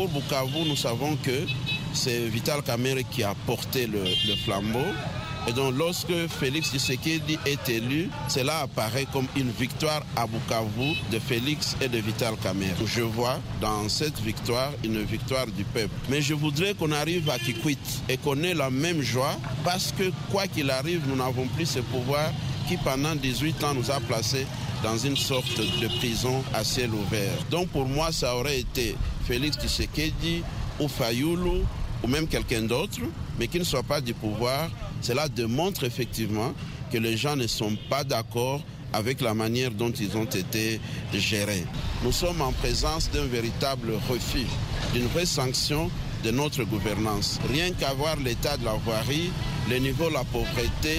Pour Bukavu, nous savons que c'est Vital Kamere qui a porté le, flambeau. Et donc lorsque Félix Tshisekedi est élu, cela apparaît comme une victoire à Bukavu de Félix et de Vital Kamerhe. Je vois dans cette victoire une victoire du peuple. Mais je voudrais qu'on arrive à Kikwit et qu'on ait la même joie parce que quoi qu'il arrive, nous n'avons plus ce pouvoir qui pendant 18 ans nous a placés dans une sorte de prison à ciel ouvert. Donc pour moi, ça aurait été Félix Tshisekedi ou Fayoulou ou même quelqu'un d'autre, mais qui ne soit pas du pouvoir cela démontre effectivement que les gens ne sont pas d'accord avec la manière dont ils ont été gérés. Nous sommes en présence d'un véritable refus, d'une vraie sanction de notre gouvernance. Rien qu'à voir l'état de la voirie, le niveau de la pauvreté,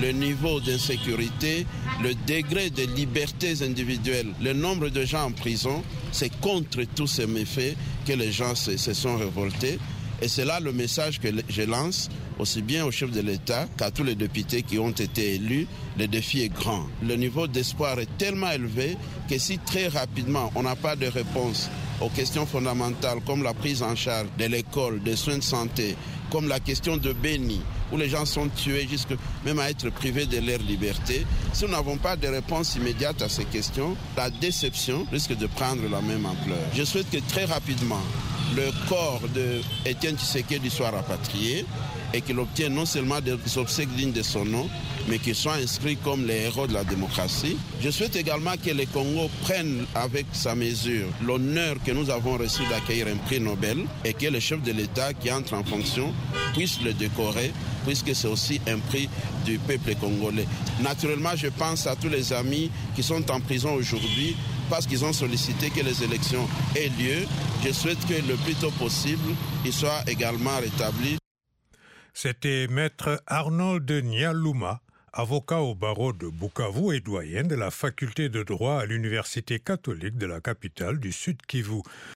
le niveau d'insécurité, le degré de libertés individuelles, le nombre de gens en prison, c'est contre tous ces méfaits que les gens se, se sont révoltés. Et c'est là le message que je lance aussi bien au chef de l'État qu'à tous les députés qui ont été élus. Le défi est grand. Le niveau d'espoir est tellement élevé que si très rapidement on n'a pas de réponse aux questions fondamentales comme la prise en charge de l'école, des soins de santé, comme la question de Béni, où les gens sont tués jusque même à être privés de leur liberté. Si nous n'avons pas de réponse immédiate à ces questions, la déception risque de prendre la même ampleur. Je souhaite que très rapidement, le corps de Étienne Tshisekedi soit rapatrié et qu'il obtienne non seulement des obsèques dignes de son nom, mais qu'il soit inscrit comme les héros de la démocratie. Je souhaite également que le Congo prenne avec sa mesure l'honneur que nous avons reçu d'accueillir un prix Nobel et que le chef de l'État qui entre en fonction puisse le décorer puisque c'est aussi un prix du peuple congolais. Naturellement, je pense à tous les amis qui sont en prison aujourd'hui parce qu'ils ont sollicité que les élections aient lieu. Je souhaite que le plus tôt possible, ils soient également rétablis. C'était maître Arnold Nialouma, avocat au barreau de Bukavu et doyen de la faculté de droit à l'université catholique de la capitale du Sud Kivu.